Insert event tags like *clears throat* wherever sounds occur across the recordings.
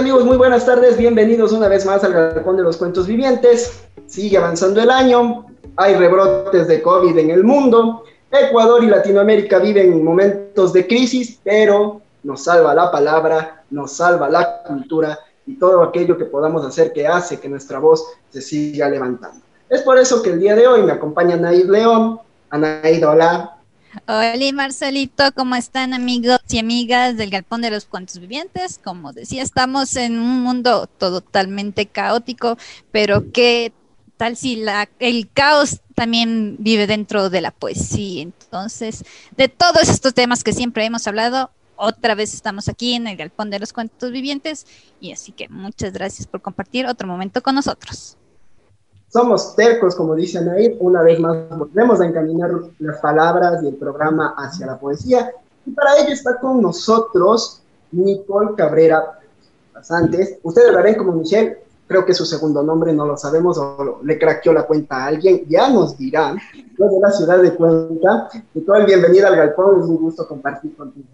Amigos, muy buenas tardes. Bienvenidos una vez más al Galpón de los Cuentos Vivientes. Sigue avanzando el año. Hay rebrotes de COVID en el mundo. Ecuador y Latinoamérica viven momentos de crisis, pero nos salva la palabra, nos salva la cultura y todo aquello que podamos hacer que hace que nuestra voz se siga levantando. Es por eso que el día de hoy me acompaña Anaid León. Anaid, hola. Hola Marcelito, ¿cómo están amigos y amigas del Galpón de los Cuantos Vivientes? Como decía, estamos en un mundo totalmente caótico, pero ¿qué tal si la, el caos también vive dentro de la poesía? Entonces, de todos estos temas que siempre hemos hablado, otra vez estamos aquí en el Galpón de los Cuentos Vivientes y así que muchas gracias por compartir otro momento con nosotros. Somos tercos, como dice Anair, una vez más volvemos a encaminar las palabras y el programa hacia la poesía y para ello está con nosotros Nicole Cabrera Pasantes. Ustedes la ven como Michelle, creo que su segundo nombre no lo sabemos o le craqueó la cuenta a alguien, ya nos dirán, de la ciudad de Cuenca. Nicole, bienvenida al Galpón, es un gusto compartir contigo.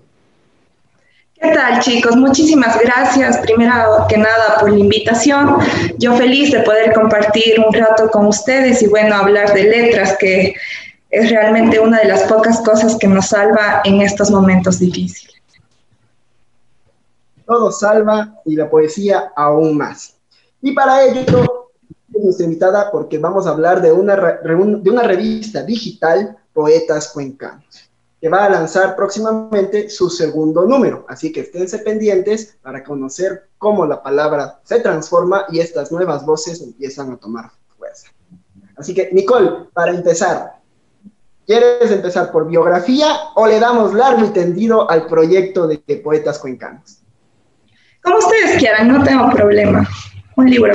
¿Qué tal chicos? Muchísimas gracias primero que nada por la invitación. Yo feliz de poder compartir un rato con ustedes y bueno, hablar de letras, que es realmente una de las pocas cosas que nos salva en estos momentos difíciles. Todo salva y la poesía aún más. Y para ello, nuestra invitada porque vamos a hablar de una, de una revista digital, Poetas Cuencanos que va a lanzar próximamente su segundo número. Así que esténse pendientes para conocer cómo la palabra se transforma y estas nuevas voces empiezan a tomar fuerza. Así que, Nicole, para empezar, ¿quieres empezar por biografía o le damos largo y tendido al proyecto de, Poetas Cuencanos? Como ustedes quieran, no tengo problema. Un libro.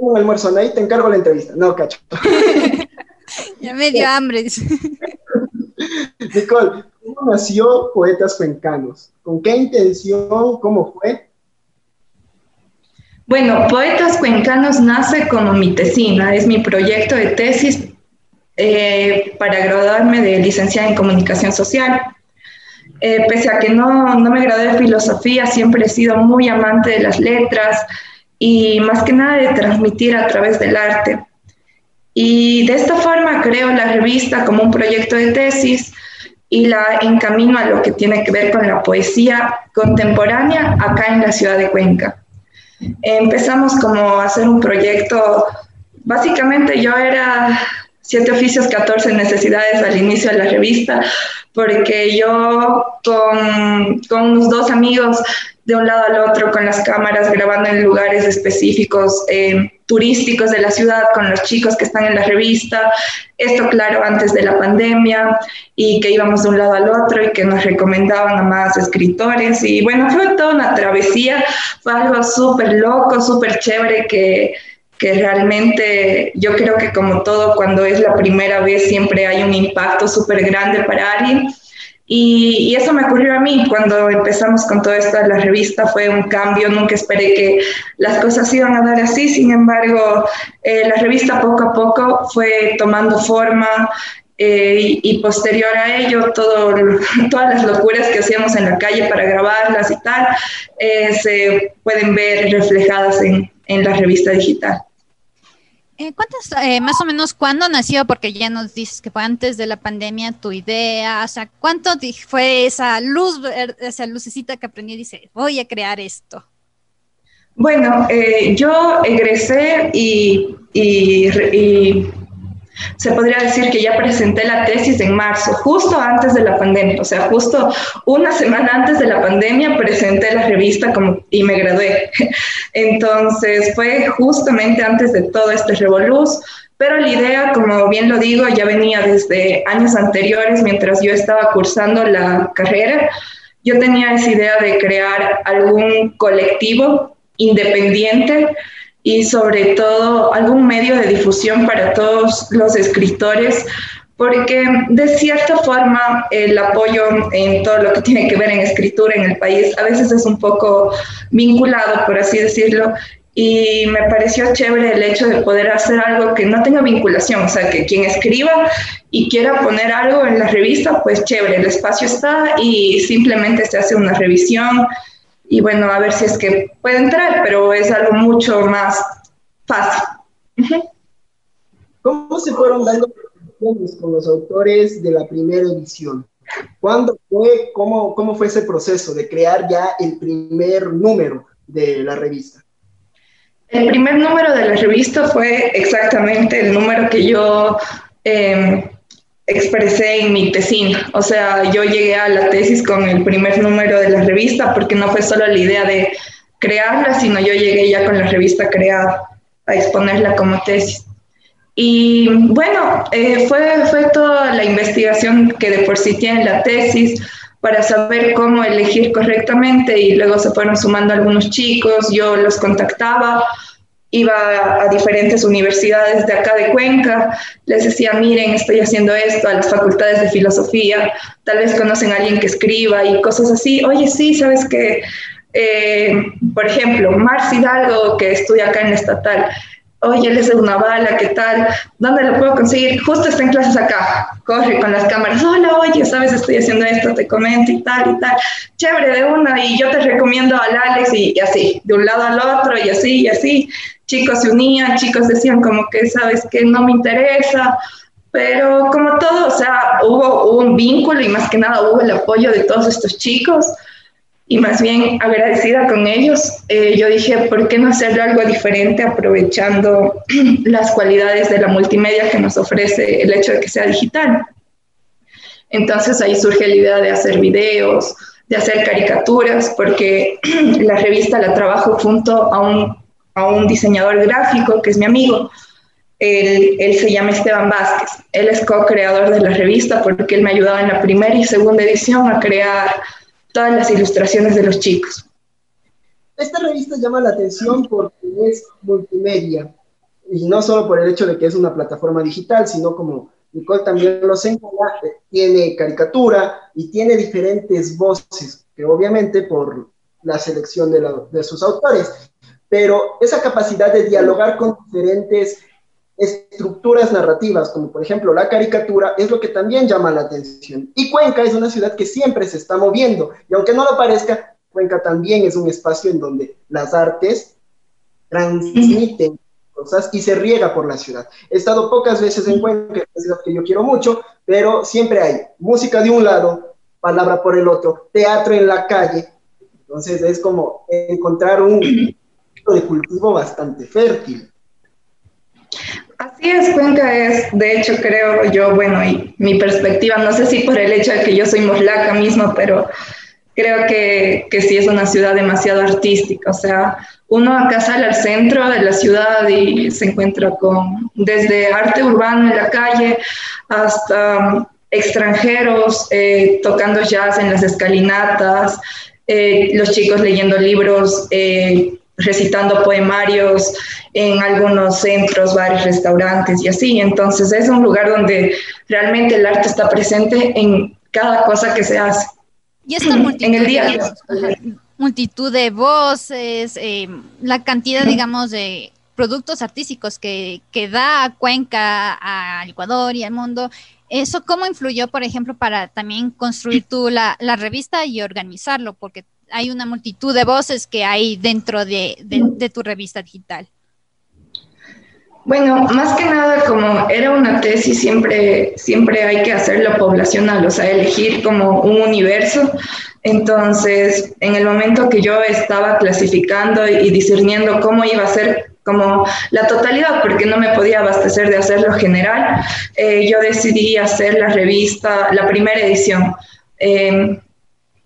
Un almuerzo, ahí te encargo la entrevista. No, cacho. *laughs* ya me dio hambre. *laughs* Nicole, ¿cómo nació Poetas Cuencanos? ¿Con qué intención? ¿Cómo fue? Bueno, Poetas Cuencanos nace como mi tesina, es mi proyecto de tesis eh, para graduarme de licenciada en comunicación social. Eh, pese a que no, no me gradué de filosofía, siempre he sido muy amante de las letras y más que nada de transmitir a través del arte. Y de esta forma creo la revista como un proyecto de tesis y la encamino a lo que tiene que ver con la poesía contemporánea acá en la ciudad de Cuenca. Empezamos como a hacer un proyecto, básicamente yo era siete oficios, 14 necesidades al inicio de la revista, porque yo con, unos dos amigos de un lado al otro con las cámaras grabando en lugares específicos eh, turísticos de la ciudad con los chicos que están en la revista. Esto claro antes de la pandemia y que íbamos de un lado al otro y que nos recomendaban a más escritores. Y bueno, fue toda una travesía, fue algo súper loco, súper chévere que, que realmente yo creo que como todo cuando es la primera vez siempre hay un impacto súper grande para alguien y, eso me ocurrió a mí cuando empezamos con todo esto de la revista, fue un cambio, nunca esperé que las cosas iban a dar así, sin embargo, eh, la revista poco a poco fue tomando forma eh, y, posterior a ello, todo, *laughs* todas las locuras que hacíamos en la calle para grabarlas y tal, eh, se pueden ver reflejadas en, en la revista digital. Eh, ¿Cuántas, eh, más o menos, cuándo nació? Porque ya nos dices que fue antes de la pandemia tu idea, o sea, ¿cuánto fue esa luz, esa lucecita que aprendí y dice, voy a crear esto? Bueno, eh, yo egresé y, y, y se podría decir que ya presenté la tesis en marzo, justo antes de la pandemia, o sea, justo una semana antes de la pandemia presenté la revista como, y me gradué. *laughs* Entonces fue justamente antes de todo este revoluz pero la idea, como bien lo digo, ya venía desde años anteriores, mientras yo estaba cursando la carrera. Yo tenía esa idea de crear algún colectivo independiente y sobre todo algún medio de difusión para todos los escritores, porque de cierta forma el apoyo en todo lo que tiene que ver en escritura en el país a veces es un poco vinculado, por así decirlo, y me pareció chévere el hecho de poder hacer algo que no tenga vinculación, o sea, que quien escriba y quiera poner algo en la revista, pues chévere, el espacio está y simplemente se hace una revisión y bueno, a ver si es que puede entrar, pero es algo mucho más fácil. ¿Cómo se fueron dando con los autores de la primera edición? ¿Cuándo fue, cómo, cómo fue ese proceso de crear ya el primer número de la revista? El primer número de la revista fue exactamente el número que yo em, expresé en mi tesina. O sea, yo llegué a la tesis con el primer número de la revista porque no fue solo la idea de crearla, sino yo llegué ya con la revista creada a exponerla como tesis. Y bueno, eh, fue, fue toda la investigación que de por sí tiene la tesis para saber cómo elegir correctamente y luego se fueron sumando algunos chicos, yo los contactaba, iba a diferentes universidades de acá de Cuenca, les decía, miren, estoy haciendo esto, a las facultades de filosofía, tal vez conocen a alguien que escriba y cosas así, oye, sí, sabes que, eh, por ejemplo, Mars Hidalgo, que estudia acá en la estatal, oye, él es de una bala, ¿qué tal? ¿Dónde lo puedo conseguir? Justo está en clases acá, corre con las cámaras, hola, oye, sabes, estoy haciendo esto, te comento y tal y tal, chévere de una, y yo te recomiendo al Alex y, y, así, de un lado al otro y así y así. Chicos se unían, chicos decían como que, sabes, que no me interesa, pero como todo, o sea, hubo, hubo un vínculo y más que nada hubo el apoyo de todos estos chicos y más bien agradecida con ellos, eh, yo dije, ¿por qué no hacerlo algo diferente aprovechando *clears throat* las cualidades de la multimedia que nos ofrece el hecho de que sea digital? Entonces ahí surge la idea de hacer videos, de hacer caricaturas, porque *clears throat* la revista la trabajo junto a un, a un diseñador gráfico que es mi amigo. Él, él se llama Esteban Vázquez. Él es co-creador de la revista porque él me ayudaba en la primera y segunda edición a crear todas las ilustraciones de los chicos. Esta revista llama la atención porque es multimedia, y no solo por el hecho de que es una plataforma digital, sino como Nicole también lo señala, tiene caricatura y tiene diferentes voces, que obviamente por la selección de, la, de sus autores, pero esa capacidad de dialogar con diferentes estructuras narrativas, como por ejemplo la caricatura, es lo que también llama la atención. Y Cuenca es una ciudad que siempre se está moviendo, y aunque no lo parezca, Cuenca también es un espacio en donde las artes transmiten cosas y se riega por la ciudad. He estado pocas veces en Cuenca, es una ciudad que yo quiero mucho, pero siempre hay música de un lado, palabra por el otro, teatro en la calle, entonces es como encontrar un de cultivo bastante fértil. Así es, Cuenca es, de hecho creo yo, bueno, y mi perspectiva, no sé si por el hecho de que yo soy moslaca mismo, pero creo que, que sí es una ciudad demasiado artística, o sea, uno acá sale al centro de la ciudad y se encuentra con desde arte urbano en la calle hasta extranjeros eh, tocando jazz en las escalinatas, eh, los chicos leyendo libros, eh, recitando poemarios en algunos centros, bares, restaurantes y así. Entonces es un lugar donde realmente el arte está presente en cada cosa que se hace. Y esta multitud, en el día multitud de voces, eh, la cantidad, digamos, de productos artísticos que, que da Cuenca al Ecuador y al mundo, ¿eso cómo influyó, por ejemplo, para también construir tú la, la revista y organizarlo? Porque hay una multitud de voces que hay dentro de, de, tu revista digital. Bueno, más que nada, como era una tesis, siempre, siempre hay que hacerlo poblacional, o sea, elegir como un universo. Entonces, en el momento que yo estaba clasificando y discerniendo cómo iba a ser como la totalidad, porque no me podía abastecer de hacerlo general, eh, yo decidí hacer la revista, la primera edición. Eh,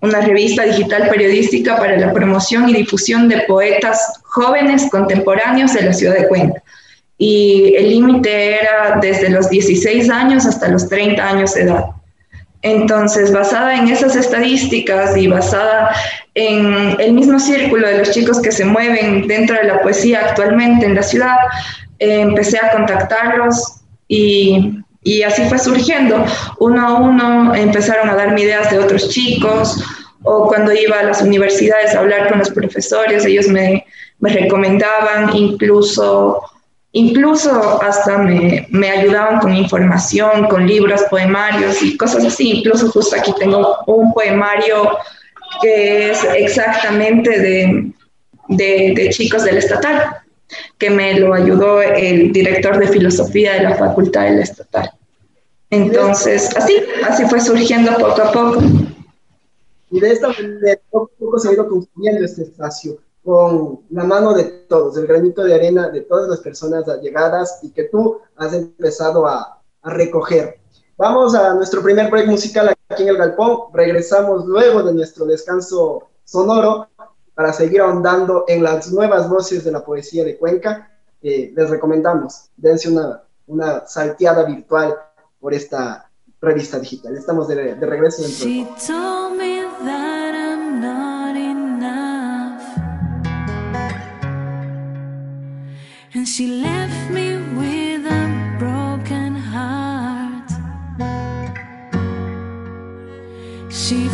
una revista digital periodística para la promoción y difusión de poetas jóvenes contemporáneos de la ciudad de Cuenca. y el límite era desde los 16 años hasta los 30 años de edad. Entonces, basada en esas estadísticas y basada en el mismo círculo de los chicos que se mueven dentro de la poesía actualmente en la ciudad, eh, empecé a contactarlos y, y, así fue surgiendo. Uno a uno empezaron a darme ideas de otros chicos o cuando iba a las universidades a hablar con los profesores, ellos me, me recomendaban, incluso Incluso hasta me, me, ayudaban con información, con libros, poemarios y cosas así. Incluso justo aquí tengo un poemario que es exactamente de, de, de chicos del estatal, que me lo ayudó el director de filosofía de la facultad del estatal. Entonces, así, así fue surgiendo poco a poco. Y de esta manera, poco a poco se ha ido construyendo este espacio con la mano de todos, el granito de arena de todas las personas allegadas y que tú has empezado a, a recoger. Vamos a nuestro primer break musical aquí en el Galpón. Regresamos luego de nuestro descanso sonoro para seguir ahondando en las nuevas voces de la poesía de Cuenca. Eh, les recomendamos, dense una, una salteada virtual por esta revista digital. Estamos de, de regreso dentro de and she left me with a broken heart. She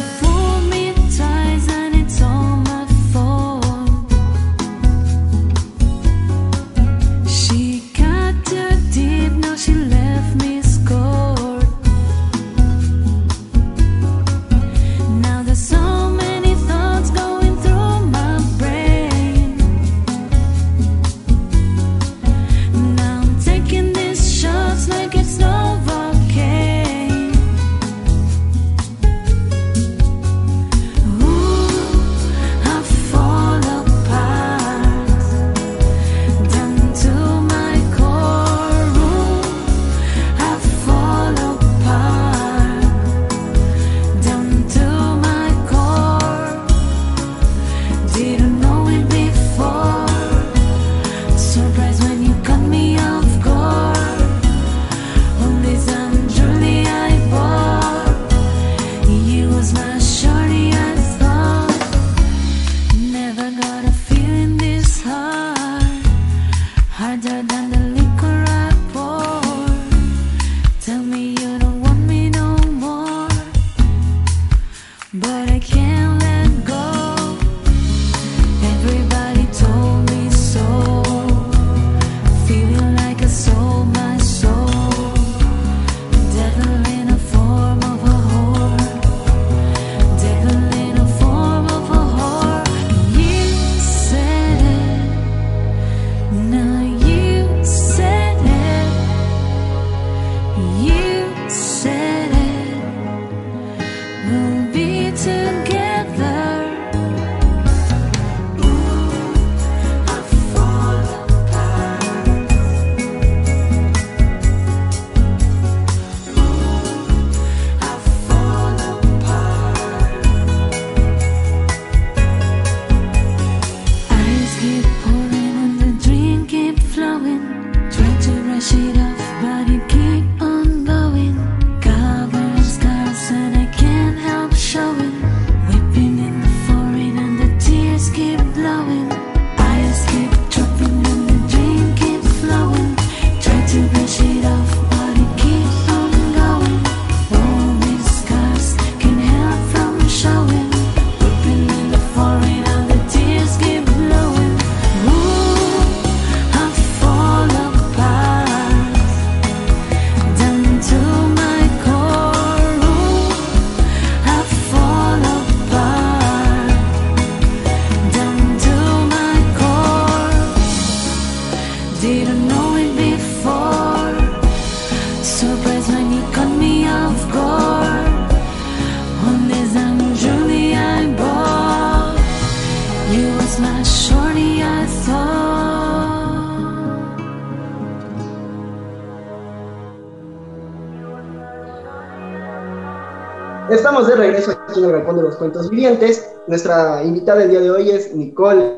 Cuentos Vivientes. Nuestra invitada el día de hoy es Nicole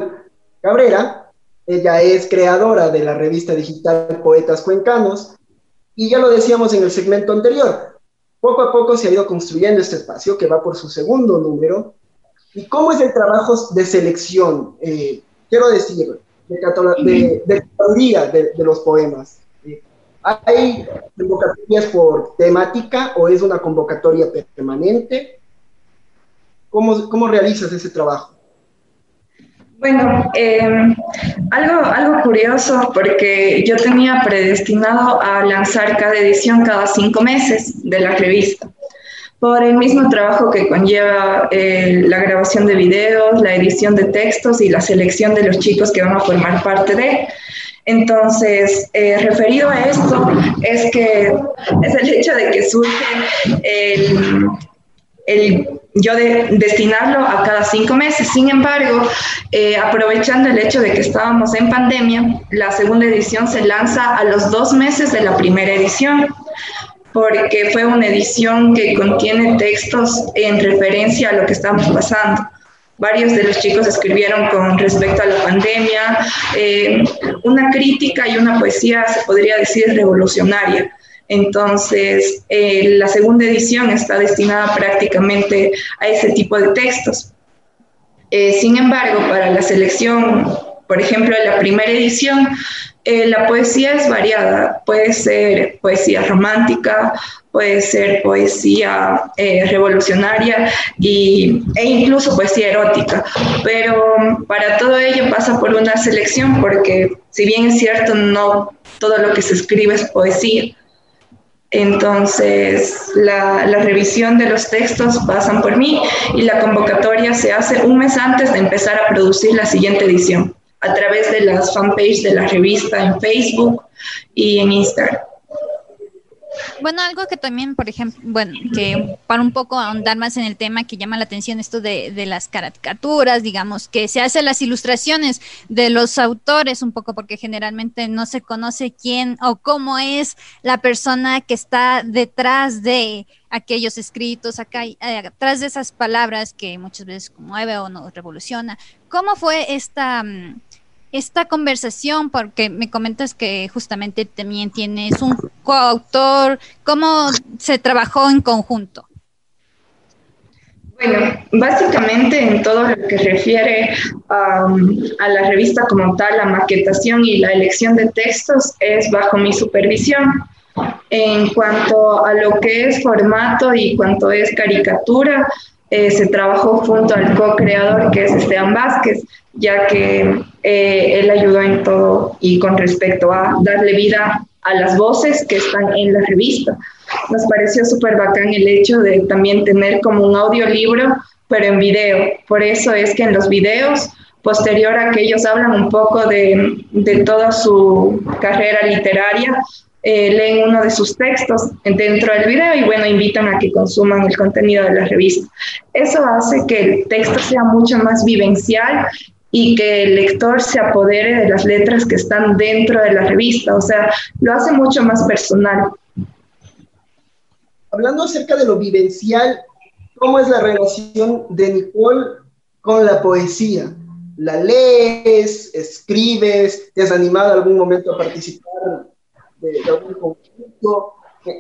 Cabrera. Ella es creadora de la revista digital Poetas Cuencanos y ya lo decíamos en el segmento anterior, poco a poco se ha ido construyendo este espacio que va por su segundo número. ¿Y cómo es el trabajo de selección? Eh, quiero decir, de, de, de de, de los poemas. Eh, ¿Hay convocatorias por temática o es una convocatoria permanente? ¿Cómo, cómo realizas ese trabajo? Bueno, eh, algo, algo curioso porque yo tenía predestinado a lanzar cada edición cada cinco meses de la revista, por el mismo trabajo que conlleva eh, la grabación de videos, la edición de textos y la selección de los chicos que van a formar parte de. Entonces, eh, referido a esto, es que es el hecho de que surge el, el yo de, destinarlo a cada cinco meses. Sin embargo, eh, aprovechando el hecho de que estábamos en pandemia, la segunda edición se lanza a los dos meses de la primera edición, porque fue una edición que contiene textos en referencia a lo que estamos pasando. Varios de los chicos escribieron con respecto a la pandemia, eh, una crítica y una poesía, se podría decir, revolucionaria. Entonces, eh, la segunda edición está destinada prácticamente a ese tipo de textos. Eh, sin embargo, para la selección, por ejemplo, de la primera edición, eh, la poesía es variada. Puede ser poesía romántica, puede ser poesía revolucionaria y, e incluso poesía erótica. Pero um, para todo ello pasa por una selección porque, si bien es cierto, no todo lo que se escribe es poesía. Entonces, la, revisión de los textos pasan por mí y la convocatoria se hace un mes antes de empezar a producir la siguiente edición, a través de las fanpages de la revista en Facebook y en Instagram. Bueno, algo que también, por ejemplo, bueno, que para un poco ahondar más en el tema que llama la atención esto de, de, las caricaturas, digamos, que se hacen las ilustraciones de los autores un poco porque generalmente no se conoce quién o cómo es la persona que está detrás de aquellos escritos, acá, eh, atrás de esas palabras que muchas veces conmueve o nos revoluciona. ¿Cómo fue esta... Um, esta conversación, porque me comentas que justamente también tienes un coautor, ¿cómo se trabajó en conjunto? Bueno, básicamente en todo lo que refiere um, a la revista como tal, la maquetación y la elección de textos es bajo mi supervisión. En cuanto a lo que es formato y cuanto es caricatura, eh, se trabajó junto al co-creador que es Esteban Vázquez, ya que eh, él ayudó en todo y con respecto a darle vida a las voces que están en la revista. Nos pareció súper bacán el hecho de también tener como un audiolibro, pero en video. Por eso es que en los videos, posterior a que ellos hablan un poco de, de toda su carrera literaria, eh, leen uno de sus textos dentro del video y bueno, invitan a que consuman el contenido de la revista. Eso hace que el texto sea mucho más vivencial y que el lector se apodere de las letras que están dentro de la revista, o sea, lo hace mucho más personal. Hablando acerca de lo vivencial, ¿cómo es la relación de Nicole con la poesía? ¿La lees, escribes, te has animado algún momento a participar de, algún conflicto?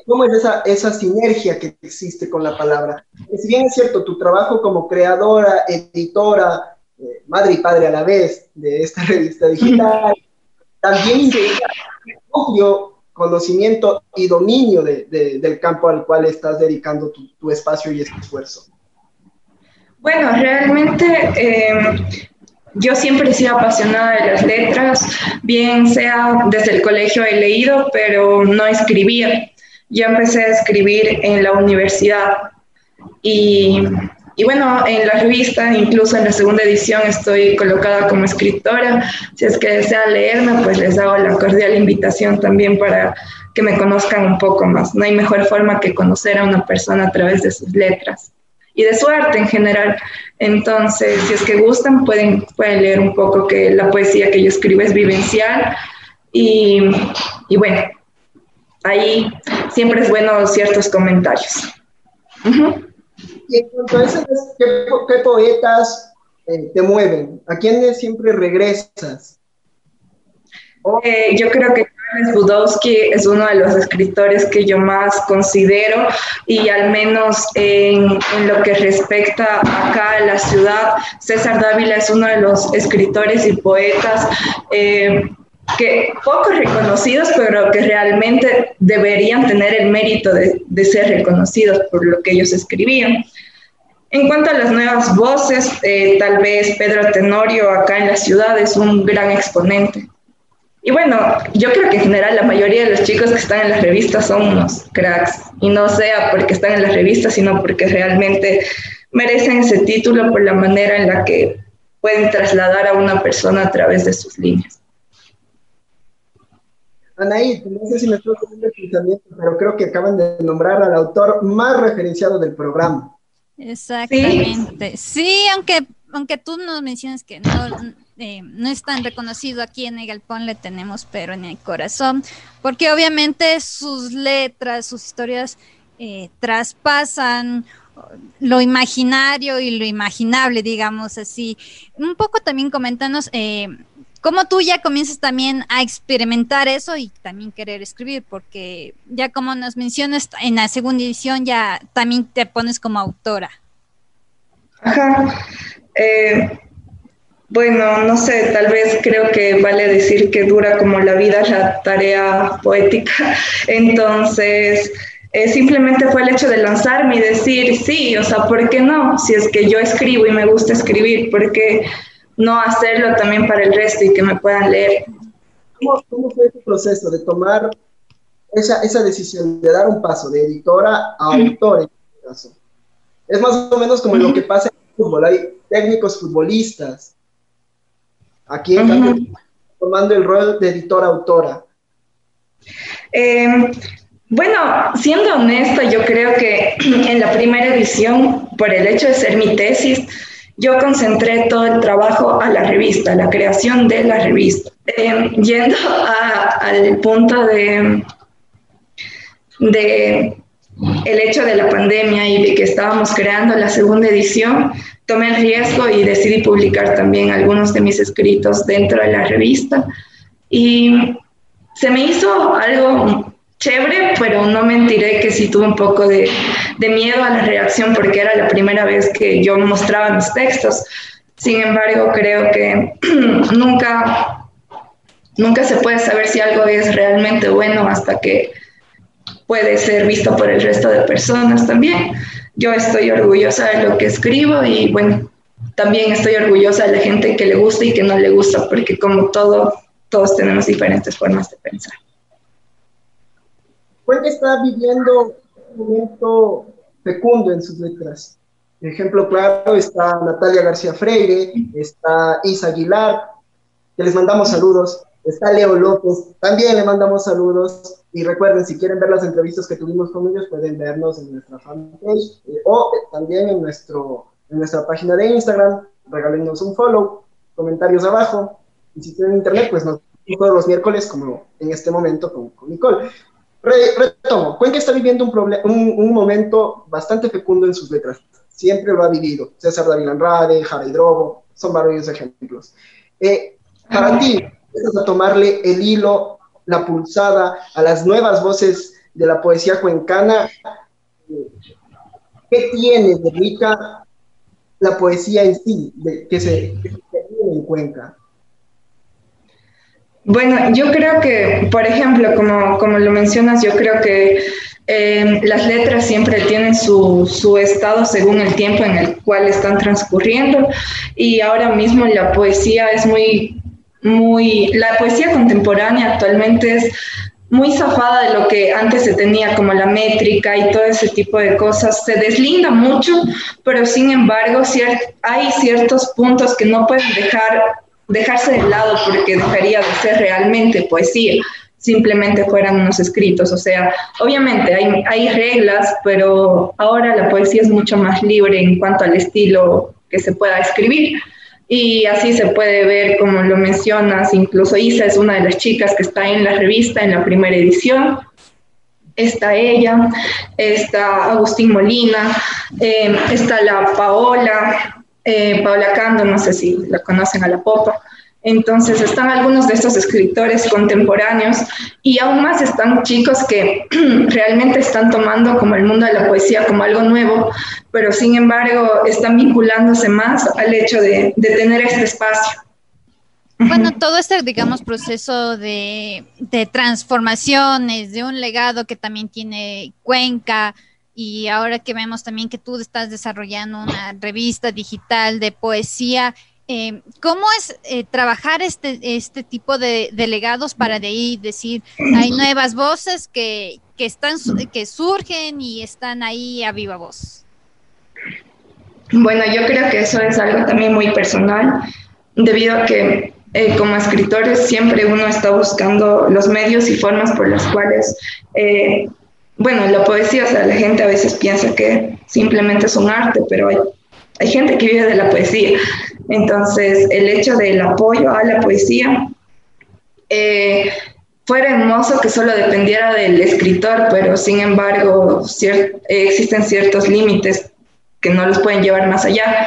¿Cómo es esa, esa sinergia que existe con la palabra? Si bien es cierto, tu trabajo como creadora, editora, eh, madre y padre a la vez de esta *laughs* revista digital, también obvio conocimiento y dominio de, de, del campo al cual estás dedicando tu, tu espacio y este esfuerzo. Bueno, realmente eh, yo siempre he sido apasionada de las letras, bien sea desde el colegio he leído, pero no escribía. Yo empecé a escribir en la universidad y, y, bueno, en la revista, incluso en la segunda edición, estoy colocada como escritora. Si es que desean leerme, pues les hago la cordial invitación también para que me conozcan un poco más. No hay mejor forma que conocer a una persona a través de sus letras y de su arte en general. Entonces, si es que gustan, pueden, pueden leer un poco que la poesía que yo escribo es vivencial y, y bueno, ahí siempre es bueno ciertos comentarios. Uh -huh. ¿Qué, poetas eh, te mueven? ¿A quiénes siempre regresas? Eh, yo creo que Carles Budowski es uno de los escritores que yo más considero y al menos en, en lo que respecta acá a la ciudad, César Dávila es uno de los escritores y poetas eh, que poco reconocidos, pero que realmente deberían tener el mérito de, ser reconocidos por lo que ellos escribían. En cuanto a las nuevas voces, eh, tal vez Pedro Tenorio acá en la ciudad es un gran exponente. Y bueno, yo creo que en general la mayoría de los chicos que están en las revistas son unos cracks. Y no sea porque están en las revistas, sino porque realmente merecen ese título por la manera en la que pueden trasladar a una persona a través de sus líneas. Anaí, no sé si me estoy poniendo el pensamiento, pero creo que acaban de nombrar al autor más referenciado del programa. Exactamente. Sí, aunque, aunque tú nos mencionas que no, eh, no es tan reconocido aquí en el Galpón, le tenemos pero en el corazón, porque obviamente sus letras, sus historias eh, traspasan lo imaginario y lo imaginable, digamos así. Un poco también coméntanos eh, cómo tú ya comienzas también a experimentar eso y también querer escribir, porque ya como nos mencionas, en la segunda edición ya también te pones como autora. Ajá. Eh, bueno, no sé, tal vez creo que vale decir que dura como la vida la tarea poética. *laughs* Entonces, eh, simplemente fue el hecho de lanzarme y decir, sí, o sea, ¿por qué no? Si es que yo escribo y me gusta escribir, ¿por qué no hacerlo también para el resto y que me puedan leer? ¿Cómo, cómo fue tu proceso de tomar esa, esa decisión de dar un paso de editora a autor en este caso? Es más o menos como lo que pasa en el fútbol. Hay técnicos futbolistas. Aquí en cambio, tomando el rol de editora-autora. Eh, bueno, siendo honesta, yo creo que *clears throat* en la primera edición, por el hecho de ser mi tesis, yo concentré todo el trabajo a la revista, a la creación de la revista. Eh, yendo a- al punto de, de el hecho de la pandemia y de que estábamos creando la segunda edición, tomé el riesgo y decidí publicar también algunos de mis escritos dentro de la revista. Y se me hizo algo chévere, pero no mentiré que sí tuve un poco de, de miedo a la reacción porque era la primera vez que yo mostraba mis textos. Sin embargo, creo que *clears throat* nunca, nunca se puede saber si algo es realmente bueno hasta que puede ser visto por el resto de personas también. Yo estoy orgullosa de lo que escribo y bueno, también estoy orgullosa de la gente que le gusta y que no le gusta, porque como todo, todos tenemos diferentes formas de pensar. Está viviendo un momento fecundo en sus letras. Ejemplo claro está Natalia García Freire, está Isa Aguilar, que les mandamos saludos, está Leo López, también le mandamos saludos. Y recuerden, si quieren ver las entrevistas que tuvimos con ellos, pueden vernos en nuestra fanpage eh, o también en, nuestro, en nuestra página de Instagram. Regálenos un follow, comentarios abajo. Y si tienen internet, pues nos vemos todos los miércoles, como en este momento con, con Nicole. Re- retomo, Cuenca está viviendo un, un, un momento bastante fecundo en sus letras. Siempre lo ha vivido. César David Andrade, Jara Hidrobo, son varios ejemplos. Eh, para ti, empiezas a tomarle el hilo, la pulsada a las nuevas voces de la poesía cuencana. ¿Qué tiene de rica la poesía en sí, de- que se que? Bueno, yo creo que, por ejemplo, como, como lo mencionas, yo creo que eh, las letras siempre tienen su, su estado según el tiempo en el cual están transcurriendo y ahora mismo la poesía es muy, muy, la poesía contemporánea actualmente es muy zafada de lo que antes se tenía como la métrica y todo ese tipo de cosas. Se deslinda mucho, pero sin embargo cier- hay ciertos puntos que no pueden dejar, dejarse de lado porque dejaría de ser realmente poesía, simplemente fueran unos escritos. O sea, obviamente hay, hay reglas, pero ahora la poesía es mucho más libre en cuanto al estilo que se pueda escribir. Y así se puede ver, como lo mencionas, incluso Isa es una de las chicas que está en la revista en la primera edición. Está ella, está Agustín Molina, eh, está la Paola, eh, Paola Cando, no sé si la conocen a la popa. Entonces están algunos de estos escritores contemporáneos y aún más están chicos que *clears throat* realmente están tomando como el mundo de la poesía como algo nuevo, pero sin embargo están vinculándose más al hecho de, de tener este espacio. Bueno, todo este, digamos, proceso de, de transformaciones, de un legado que también tiene Cuenca, y ahora que vemos también que tú estás desarrollando una revista digital de poesía, eh, ¿cómo es eh, trabajar este, este tipo de, de legados para de ahí decir, hay nuevas voces que, que, están, que surgen y están ahí a viva voz? Bueno, yo creo que eso es algo también muy personal, debido a que eh, como escritores siempre uno está buscando los medios y formas por las cuales, bueno, la poesía, o sea, la gente a veces piensa que simplemente es un arte, pero hay, hay gente que vive de la poesía. Entonces, el hecho del apoyo a la poesía eh, fuera hermoso que solo dependiera del escritor, pero sin embargo existen ciertos límites que no los pueden llevar más allá.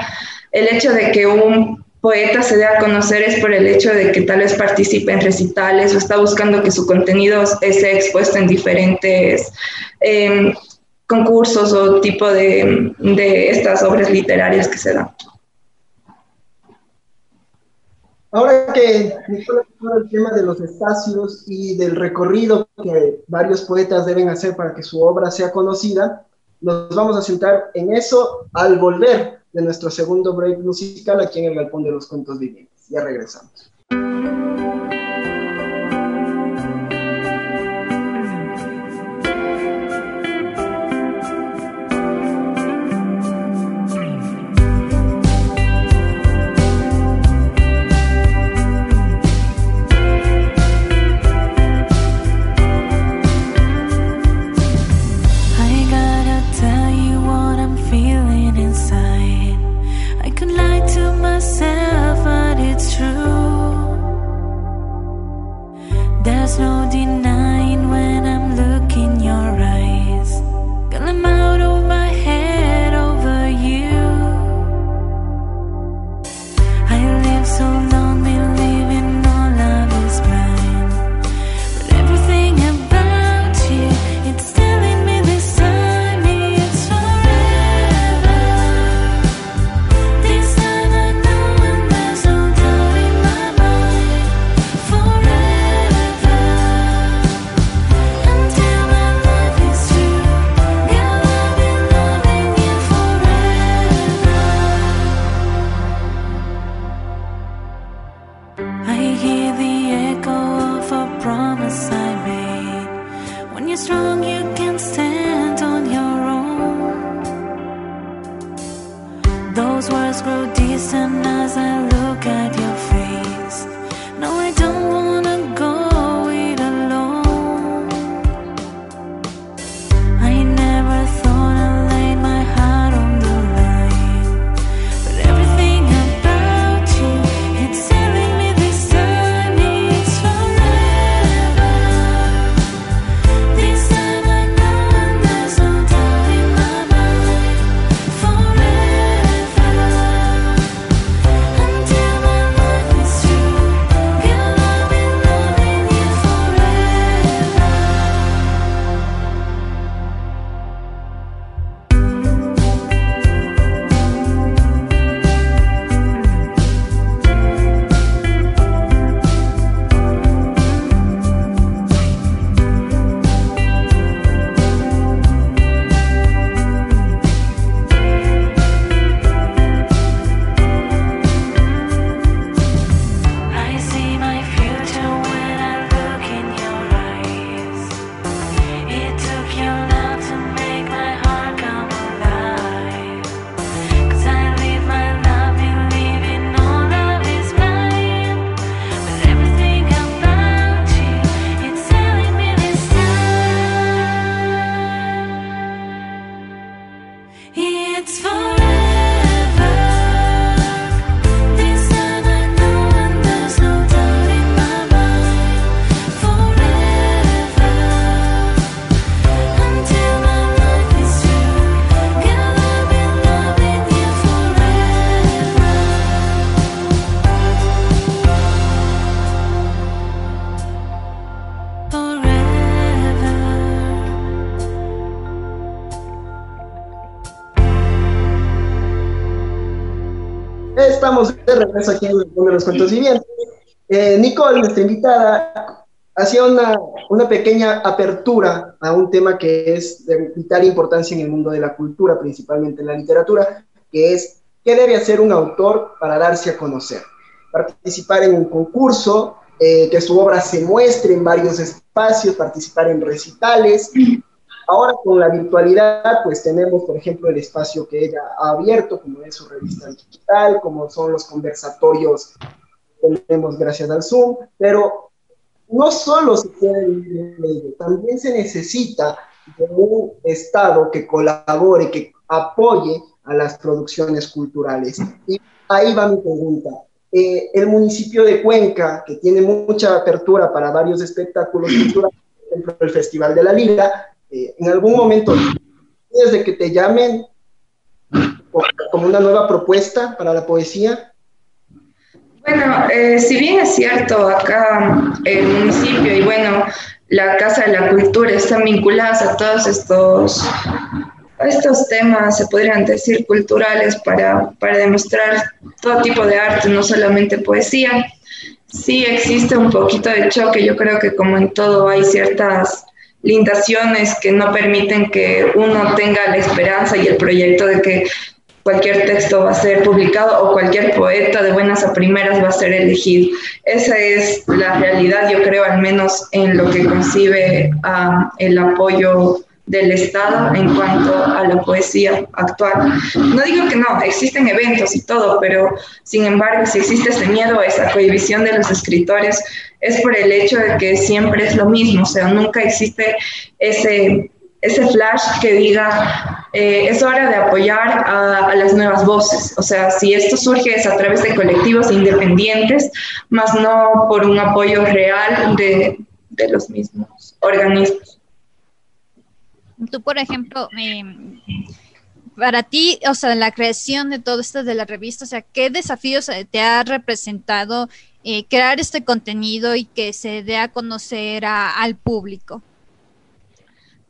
El hecho de que un poeta se dé a conocer es por el hecho de que tal vez participe en recitales o está buscando que su contenido sea expuesto en diferentes eh, concursos o tipo de, estas obras literarias que se dan. Ahora que Nicolás el tema de los espacios y del recorrido que varios poetas deben hacer para que su obra sea conocida, nos vamos a centrar en eso al volver de nuestro segundo break musical aquí en el Galpón de los Cuentos Vivientes. Ya regresamos. Estamos de regreso aquí en de los Cuentos Vivientes. Eh, Nicole, nuestra invitada, hacía una, una pequeña apertura a un tema que es de vital importancia en el mundo de la cultura, principalmente en la literatura, que es qué debe hacer un autor para darse a conocer. Participar en un concurso, eh, que su obra se muestre en varios espacios, participar en recitales. Ahora con la virtualidad, pues tenemos, por ejemplo, el espacio que ella ha abierto, como es su revista digital, como son los conversatorios que tenemos gracias al Zoom, pero no solo se puede vivir ello, también se necesita de un Estado que colabore, que apoye a las producciones culturales. Y ahí va mi pregunta. Eh, el municipio de Cuenca, que tiene mucha apertura para varios espectáculos culturales, por ejemplo, el Festival de la Lira, eh, en algún momento, desde que te llamen como- una nueva propuesta para la poesía, Bueno, eh, si bien es cierto, acá el municipio y bueno, la Casa de la Cultura están vinculadas a todos estos, estos temas, se podrían decir, culturales para, para demostrar todo tipo de arte, no solamente poesía. Sí existe un poquito de choque, yo creo que como en todo hay ciertas limitaciones que no permiten que uno tenga la esperanza y el proyecto de que cualquier texto va a ser publicado o cualquier poeta de buenas a primeras va a ser elegido. Esa es la realidad, yo creo, al menos en lo que concibe el apoyo del Estado en cuanto a la poesía actual. No digo que no, existen eventos y todo, pero sin embargo, si existe ese miedo esa cohibición de los escritores, es por el hecho de que siempre es lo mismo, o sea, nunca existe ese, ese flash que diga, eh, es hora de apoyar a, a, las nuevas voces. O sea, si esto surge es a través de colectivos independientes, más no por un apoyo real de, de los mismos organismos. Tú, por ejemplo, eh, para ti, o sea, la creación de todo esto de la revista, o sea, ¿qué desafíos te ha representado eh, crear este contenido y que se dé a conocer a, al público?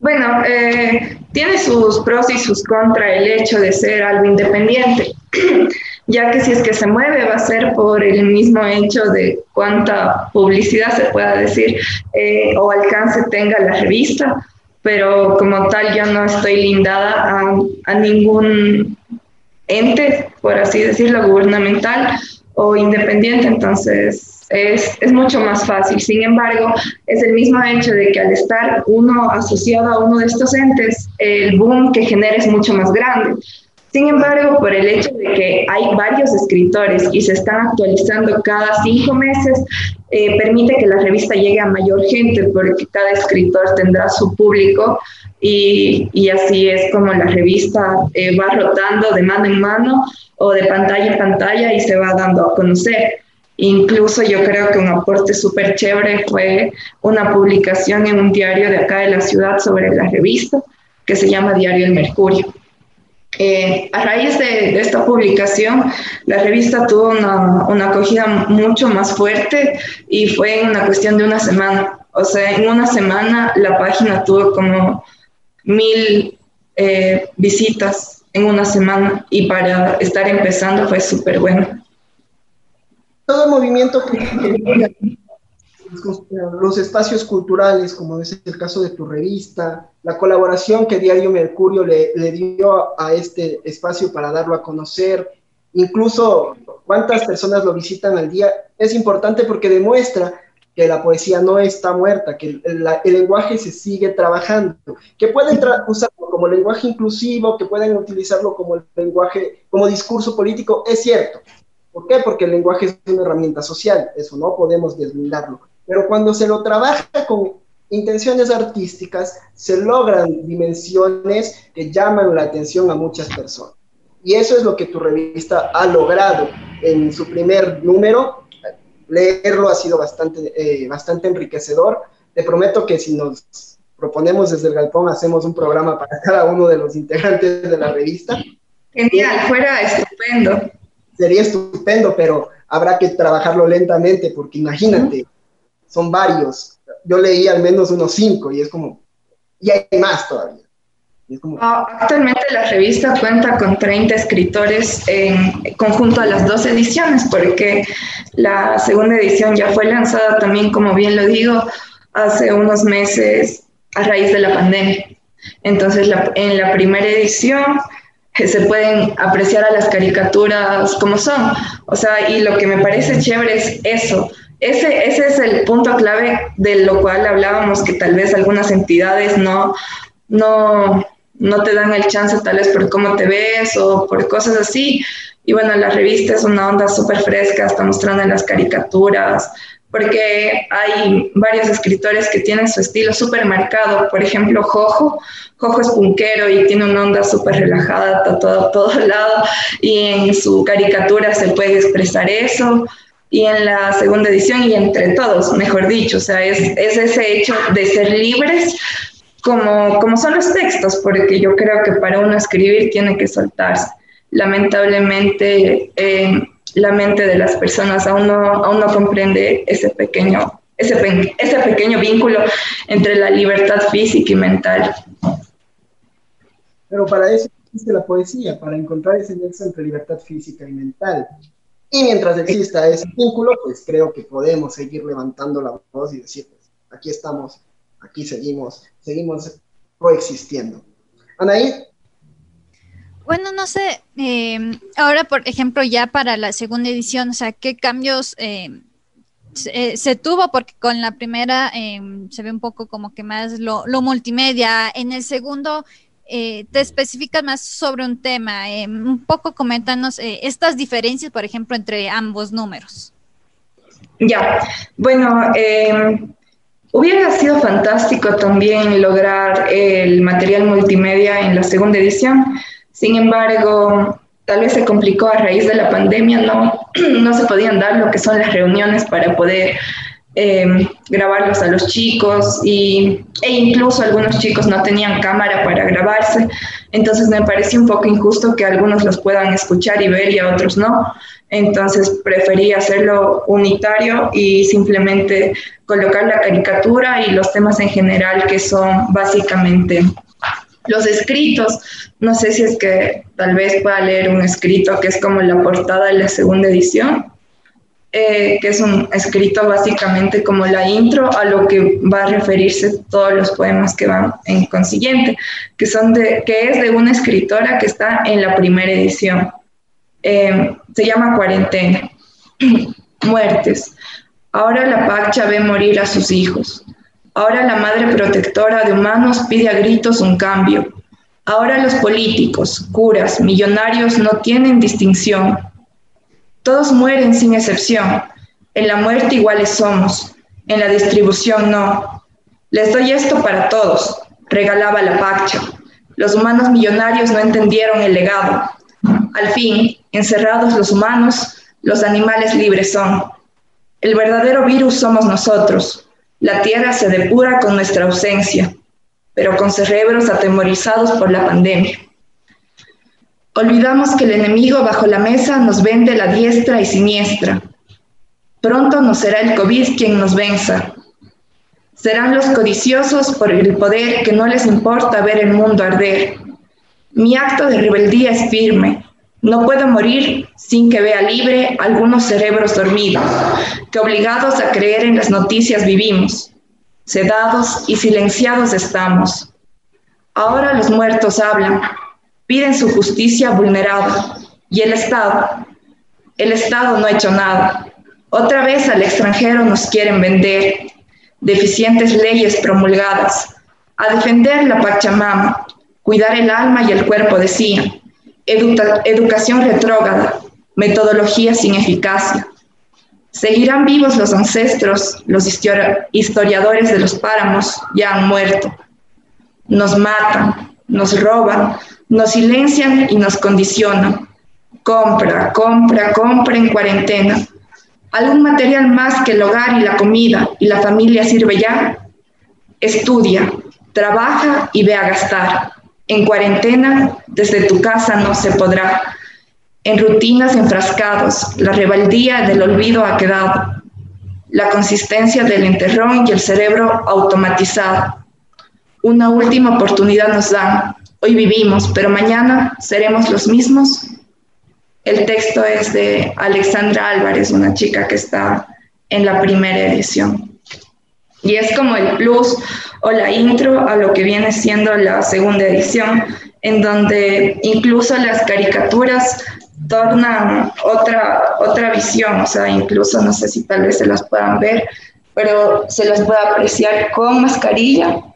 Bueno, eh, tiene sus pros y sus contras el hecho de ser algo independiente, *clears throat* ya que si es que se mueve va a ser por el mismo hecho de cuánta publicidad se pueda decir eh, o alcance tenga la revista, pero como tal yo no estoy lindada a, a ningún ente, por así decirlo, gubernamental o independiente, entonces es, es, mucho más fácil. Sin embargo, es el mismo hecho de que al estar uno asociado a uno de estos entes, el boom que genera es mucho más grande. Sin embargo, por el hecho de que hay varios escritores y se están actualizando cada cinco meses, eh, permite que la revista llegue a mayor gente porque cada escritor tendrá su público y, y así es como la revista eh, va rotando de mano en mano o de pantalla en pantalla y se va dando a conocer. Incluso yo creo que un aporte súper chévere fue una publicación en un diario de acá de la ciudad sobre la revista que se llama Diario El Mercurio. Eh, a raíz de, esta publicación, la revista tuvo una, una, acogida mucho más fuerte y fue en una cuestión de una semana. O sea, en una semana la página tuvo como mil eh, visitas en una semana y para estar empezando fue súper bueno todo movimiento que, los espacios culturales, como es el caso de tu revista, la colaboración que Diario Mercurio le, dio a este espacio para darlo a conocer, incluso cuántas personas lo visitan al día, es importante porque demuestra que la poesía no está muerta, que el, la, el lenguaje se sigue trabajando, que pueden usarlo como lenguaje inclusivo, que pueden utilizarlo como lenguaje, como discurso político, es cierto, ¿Por qué? Porque el lenguaje es una herramienta social, eso no podemos deslindarlo. Pero cuando se lo trabaja con intenciones artísticas, se logran dimensiones que llaman la atención a muchas personas. Y eso es lo que tu revista ha logrado en su primer número. Leerlo ha sido bastante, eh, bastante enriquecedor. Te prometo que si nos proponemos desde el Galpón, hacemos un programa para cada uno de los integrantes de la revista. Genial, fuera estupendo sería estupendo, pero habrá que trabajarlo lentamente, porque imagínate. Son varios. Yo leí al menos unos cinco y es como, y hay más todavía. Y es como, Ah, Actualmente la revista cuenta con 30 escritores en conjunto a las dos ediciones, porque la segunda edición ya fue lanzada también, como bien lo digo, hace unos meses a raíz de la pandemia. Entonces, la- en la primera edición eh, se pueden apreciar a las caricaturas como son. O sea, y lo que me parece chévere es eso. Ese, ese es el punto clave de lo cual hablábamos, que tal vez algunas entidades no, no, no te dan el chance tal vez por cómo te ves o por cosas así. Y bueno, la revista es una onda súper fresca, está mostrando en las caricaturas, porque hay varios escritores que tienen su estilo súper marcado. Por ejemplo, Jojo. Jojo es punquero y tiene una onda súper relajada a todo, todo lado y en su caricatura se puede expresar eso. Y en la segunda edición y entre todos, mejor dicho, o sea, es, es ese hecho de ser libres como, como son los textos, porque yo creo que para uno escribir tiene que soltarse. Lamentablemente, la mente de las personas aún no, aún no comprende ese pequeño, ese, pe- ese pequeño vínculo entre la libertad física y mental. Pero para eso existe la poesía, para encontrar ese nexo entre libertad física y mental. Y mientras exista ese vínculo, pues creo que podemos seguir levantando la voz y decir, pues, aquí estamos, aquí seguimos, seguimos coexistiendo. Anaí, Bueno, no sé, eh, ahora por ejemplo ya para la segunda edición, o sea, ¿qué cambios eh, se, eh, se tuvo? Porque con la primera eh, se ve un poco como que más lo, lo multimedia, en el segundo eh, te especificas más sobre un tema, eh, un poco coméntanos eh, estas diferencias, por ejemplo, entre ambos números. Ya, bueno, eh, hubiera sido fantástico también lograr el material multimedia en la segunda edición. Sin embargo, tal vez se complicó a raíz de la pandemia, no, *clears throat* no se podían dar lo que son las reuniones para poder eh, grabarlos a los chicos y, e incluso algunos chicos no tenían cámara para grabarse. Entonces me pareció un poco injusto que algunos los puedan escuchar y ver y a otros no. Entonces preferí hacerlo unitario y simplemente colocar la caricatura y los temas en general que son básicamente los escritos. No sé si es que tal vez pueda leer un escrito que es como la portada de la segunda edición, eh, que es un escrito básicamente como la intro a lo que va a referirse todos los poemas que van en consiguiente, que, son de, que es de una escritora que está en la primera edición. Eh, se llama Cuarentena. *clears throat* Muertes. Ahora la Pacha ve morir a sus hijos. Ahora la madre protectora de humanos pide a gritos un cambio. Ahora los políticos, curas, millonarios no tienen distinción. Todos mueren sin excepción. En la muerte iguales somos, en la distribución no. Les doy esto para todos, regalaba la Pacha. Los humanos millonarios no entendieron el legado. Al fin, encerrados los humanos, los animales libres son. El verdadero virus somos nosotros. La tierra se depura con nuestra ausencia, pero con cerebros atemorizados por la pandemia. Olvidamos que el enemigo bajo la mesa nos vende la diestra y siniestra. Pronto no será el COVID quien nos venza. Serán los codiciosos por el poder que no les importa ver el mundo arder. Mi acto de rebeldía es firme. No puedo morir sin que vea libre algunos cerebros dormidos, que obligados a creer en las noticias vivimos. Sedados y silenciados estamos. Ahora los muertos hablan, piden su justicia vulnerada. ¿Y el Estado? El Estado no ha hecho nada. Otra vez al extranjero nos quieren vender deficientes leyes promulgadas, a defender la Pachamama, cuidar el alma y el cuerpo, decía, Educa educación retrógrada, metodología sin eficacia. Seguirán vivos los ancestros, los historiadores de los páramos ya han muerto. Nos matan, nos roban, nos silencian y nos condicionan. Compra, compra, compra en cuarentena. ¿Algún material más que el hogar y la comida y la familia sirve ya? Estudia, trabaja y ve a gastar. En cuarentena, desde tu casa no se podrá. En rutinas enfrascados, la rebeldía del olvido ha quedado. La consistencia del enterrón y el cerebro automatizado. Una última oportunidad nos dan, hoy vivimos, pero mañana seremos los mismos. El texto es de Alexandra Álvarez, una chica que está en la primera edición. Y es como el plus o la intro a lo que viene siendo la segunda edición, en donde incluso las caricaturas tornan otra, otra visión, o sea, incluso no sé si tal vez se las puedan ver, pero se las puede apreciar con mascarilla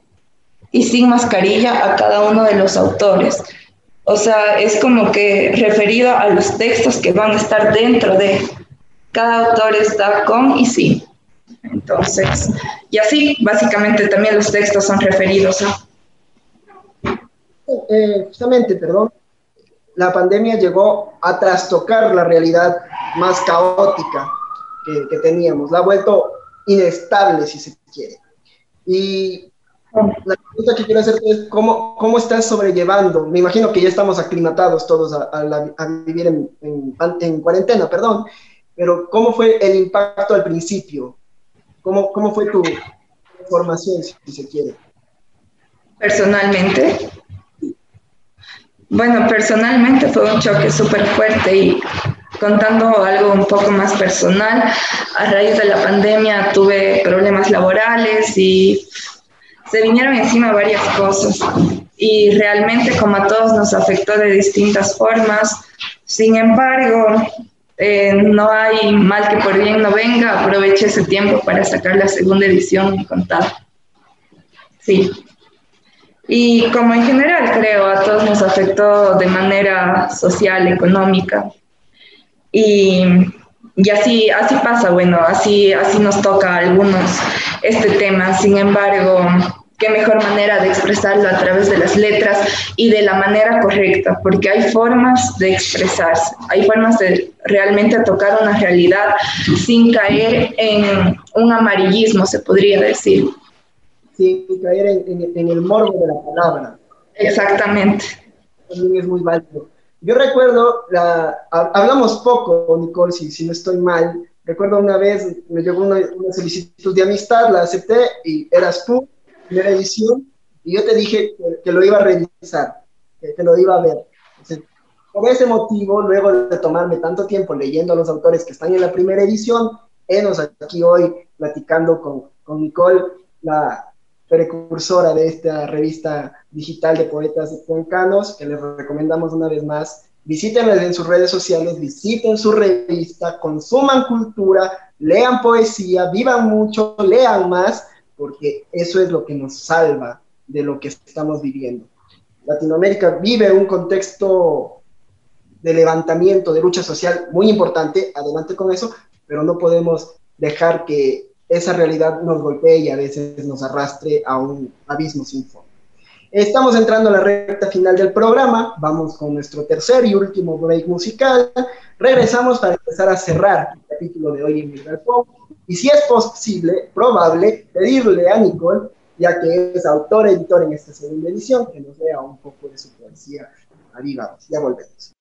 y sin mascarilla a cada uno de los autores. O sea, es como que referido a los textos que van a estar dentro de cada autor está con y sin. Entonces, y así, básicamente también los textos son referidos a. Eh, justamente, perdón, la pandemia llegó a trastocar la realidad más caótica que, que teníamos, la ha vuelto inestable, si se quiere. Y la pregunta que quiero hacerte es, ¿cómo, cómo estás sobrellevando? Me imagino que ya estamos aclimatados todos a, vivir en, en- en cuarentena, perdón, pero ¿cómo fue el impacto al principio? ¿Cómo, cómo fue tu formación, si se quiere? Personalmente, bueno, personalmente fue un choque súper fuerte y contando algo un poco más personal, a raíz de la pandemia tuve problemas laborales y se vinieron encima varias cosas y realmente como a todos nos afectó de distintas formas. Sin embargo, eh, no hay mal que por bien no venga, aproveché ese tiempo para sacar la segunda edición y contar. Sí. Y como en general creo, a todos nos afectó de manera social, económica. Y, y así, así pasa, bueno, así, así nos toca a algunos este tema. Sin embargo, qué mejor manera de expresarlo a través de las letras y de la manera correcta, porque hay formas de expresarse, hay formas de realmente tocar una realidad sin caer en un amarillismo, se podría decir. Sin caer en, en- en el morbo de la palabra. Exactamente. también es muy válido. Yo recuerdo, la, ha- hablamos poco, Nicole, si, si no estoy mal. Recuerdo una vez me llegó una, solicitud de amistad, la acepté y eras tú, primera edición, y yo te dije que, lo iba a revisar, que, que lo iba a ver. Entonces, por ese motivo, luego de tomarme tanto tiempo leyendo a los autores que están en la primera edición, enos aquí hoy platicando con, con Nicole, la precursora de esta revista digital de poetas cuencanos, que les recomendamos una vez más. Visítenlas en sus redes sociales, visiten su revista, consuman cultura, lean poesía, vivan mucho, lean más, porque eso es lo que nos salva de lo que estamos viviendo. Latinoamérica vive un contexto de levantamiento, de lucha social muy importante, adelante con eso, pero no podemos dejar que esa realidad nos golpee y a veces nos arrastre a un abismo sin fondo. Estamos entrando a la recta final del programa, vamos con nuestro tercer y último break musical, regresamos para empezar a cerrar el capítulo de hoy en el Galpón, y si es posible, probable, pedirle a Nicole, ya que es autor editor en esta segunda edición, que nos lea un poco de su poesía a viva voz. Ya volvemos.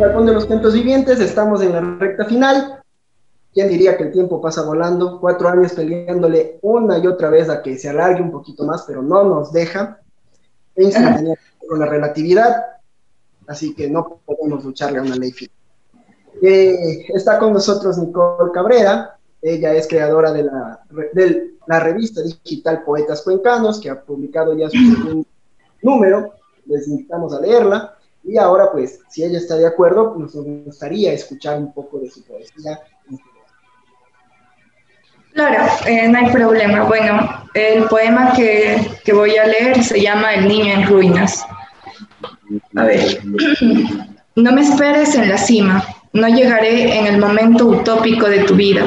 El de los Cuentos Vivientes, estamos en la recta final. ¿Quién diría que el tiempo pasa volando? Cuatro años peleándole una y otra vez a que se alargue un poquito más, pero no nos deja. Einstein tenía con la relatividad, así que no podemos lucharle a una ley fija. Eh, está con nosotros Nicole Cabrera, ella es creadora de la, de la revista digital Poetas Cuencanos, que ha publicado ya su *clears throat* segundo número, les invitamos a leerla. Y ahora, pues, si ella está de acuerdo, nos gustaría escuchar un poco de su poesía. Claro, eh, no hay problema. Bueno, el poema que, que voy a leer se llama El niño en ruinas. A ver, *clears throat* no me esperes en la cima, no llegaré en el momento utópico de tu vida.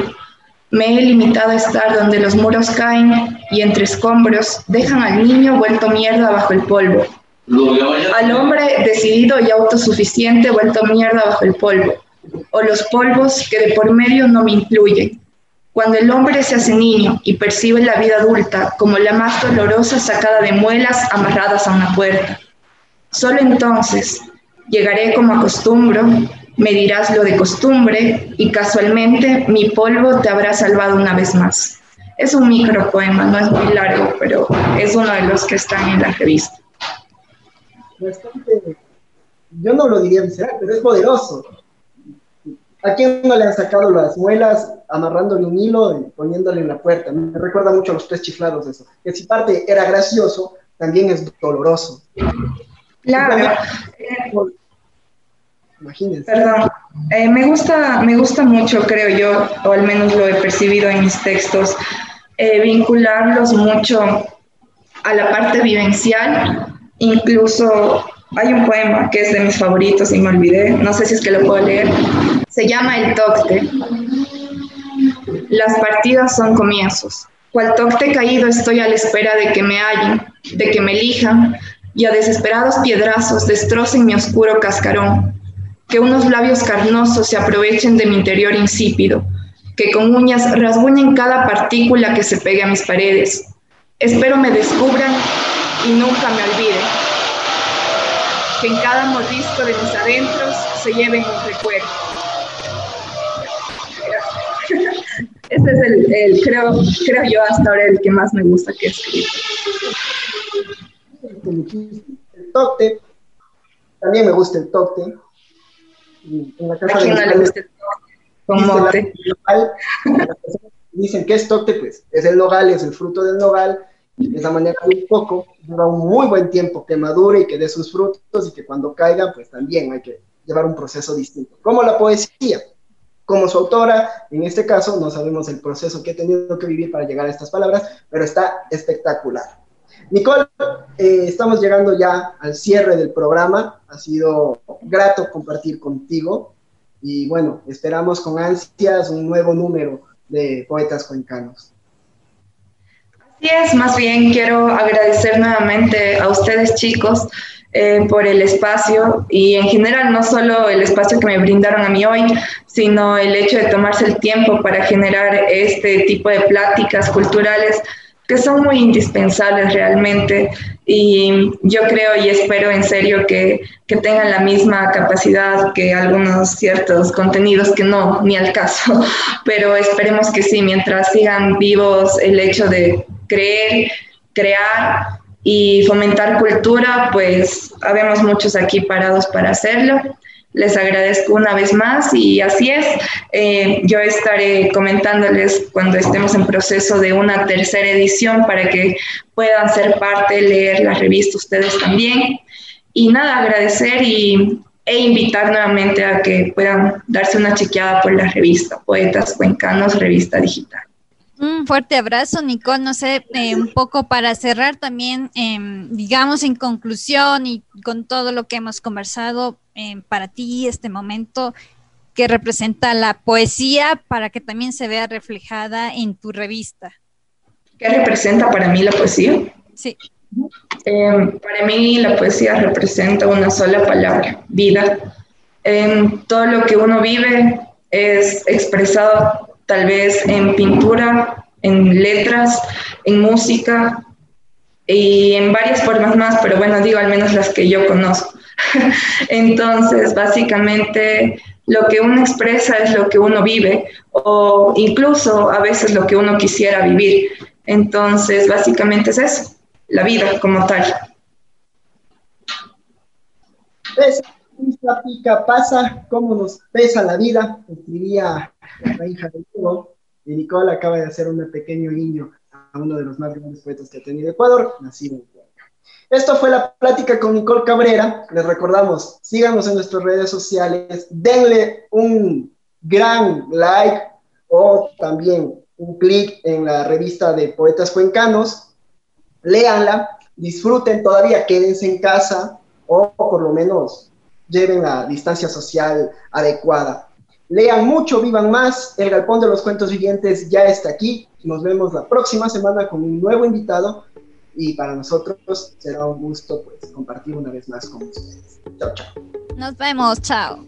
Me he limitado a estar donde los muros caen y entre escombros dejan al niño vuelto mierda bajo el polvo. Al hombre decidido y autosuficiente vuelto mierda bajo el polvo. O los polvos que de por medio no me incluyen. Cuando el hombre se hace niño y percibe la vida adulta como la más dolorosa sacada de muelas amarradas a una puerta. Solo entonces llegaré como acostumbro, me dirás lo de costumbre y casualmente mi polvo te habrá salvado una vez más. Es un micropoema, no es muy largo, pero es uno de los que están en la revista. Bastante, yo no lo diría visceral, pero es poderoso. ¿A quién no le han sacado las muelas amarrándole un hilo y poniéndole en la puerta? Me recuerda mucho a los tres chiflados eso. Que si parte era gracioso, también es doloroso. Claro, Imagínense. Perdón, Eh, me, gusta, me gusta mucho, creo yo, o al menos lo he percibido en mis textos, eh, vincularlos mucho a la parte vivencial. Incluso hay un poema que es de mis favoritos y me olvidé, no sé si es que lo puedo leer, se llama El Tocte. Las partidas son comienzos. Cual tocte caído estoy a la espera de que me hallen, de que me elijan y a desesperados piedrazos destrocen mi oscuro cascarón que unos labios carnosos se aprovechen de mi interior insípido, que con uñas rasguñen cada partícula que se pegue a mis paredes. Espero me descubran y nunca me olviden, que en cada mordisco de mis adentros se lleven un recuerdo. *laughs* Ese es el, el, creo, creo yo hasta ahora el que más me gusta que he escrito. El tocte, también me gusta el tocte. En la ¿A casa quién de no le gusta el con mote? las personas Dicen que es tocte, pues es el nogal, es el fruto del nogal. De esa manera, un poco, dura un muy buen tiempo que madure y que dé sus frutos y que cuando caigan, pues también hay que llevar un proceso distinto. Como la poesía, como su autora, en este caso, no sabemos el proceso que he tenido que vivir para llegar a estas palabras, pero está espectacular. Nicole, eh, estamos llegando ya al cierre del programa. Ha sido grato compartir contigo. Y bueno, esperamos con ansias un nuevo número de poetas cuencanos. Es, más bien quiero agradecer nuevamente a ustedes chicos eh, por el espacio y en general no solo el espacio que me brindaron a mí hoy, sino el hecho de tomarse el tiempo para generar este tipo de pláticas culturales que son muy indispensables realmente. Y yo creo y espero en serio que, que, tengan la misma capacidad que algunos ciertos contenidos que no, ni al caso, *laughs* pero esperemos que sí, mientras sigan vivos el hecho de creer, crear y fomentar cultura, pues habemos muchos aquí parados para hacerlo. Les agradezco una vez más y así es. Eh, yo estaré comentándoles cuando estemos en proceso de una tercera edición para que puedan ser parte, leer la revista ustedes también. Y nada, agradecer y, e invitar nuevamente a que puedan darse una chequeada por la revista Poetas Cuencanos, revista digital. Un fuerte abrazo, Nicole. No sé, eh, un poco para cerrar también, eh, digamos en conclusión y con todo lo que hemos conversado, eh, para ti este momento que representa la poesía para que también se vea reflejada en tu revista. ¿Qué representa para mí la poesía? Sí. para mí la poesía representa una sola palabra, vida. todo lo que uno vive es expresado tal vez en pintura, en letras, en música y en varias formas más, pero bueno, digo al menos las que yo conozco. *laughs* Entonces, básicamente, lo que uno expresa es lo que uno vive o incluso a veces lo que uno quisiera vivir. Entonces, básicamente es eso, la vida como tal. Esa pica pasa, cómo nos pesa la vida, escribía la hija de Hugo, y Nicole acaba de hacer un pequeño guiño a uno de los más grandes poetas que ha tenido Ecuador, nacido en Cuenca. Esto fue la plática con Nicole Cabrera. Les recordamos, síganos en nuestras redes sociales, denle un gran like o también un clic en la revista de Poetas Cuencanos, léanla, disfruten todavía, quédense en casa o por lo menos lleven la distancia social adecuada. Lean mucho, vivan más. El Galpón de los Cuentos Vivientes ya está aquí. Nos vemos la próxima semana con un nuevo invitado y para nosotros será un gusto pues, compartir una vez más con ustedes. Chao, chao. Nos vemos, chao.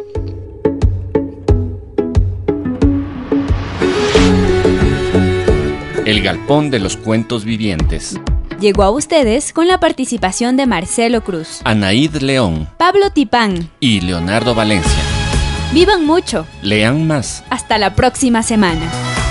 El Galpón de los Cuentos Vivientes. Llegó a ustedes con la participación de Marcelo Cruz, Anaíd León Pablo Tipán. y Leonardo Valencia. Vivan mucho. Lean más. Hasta la próxima semana.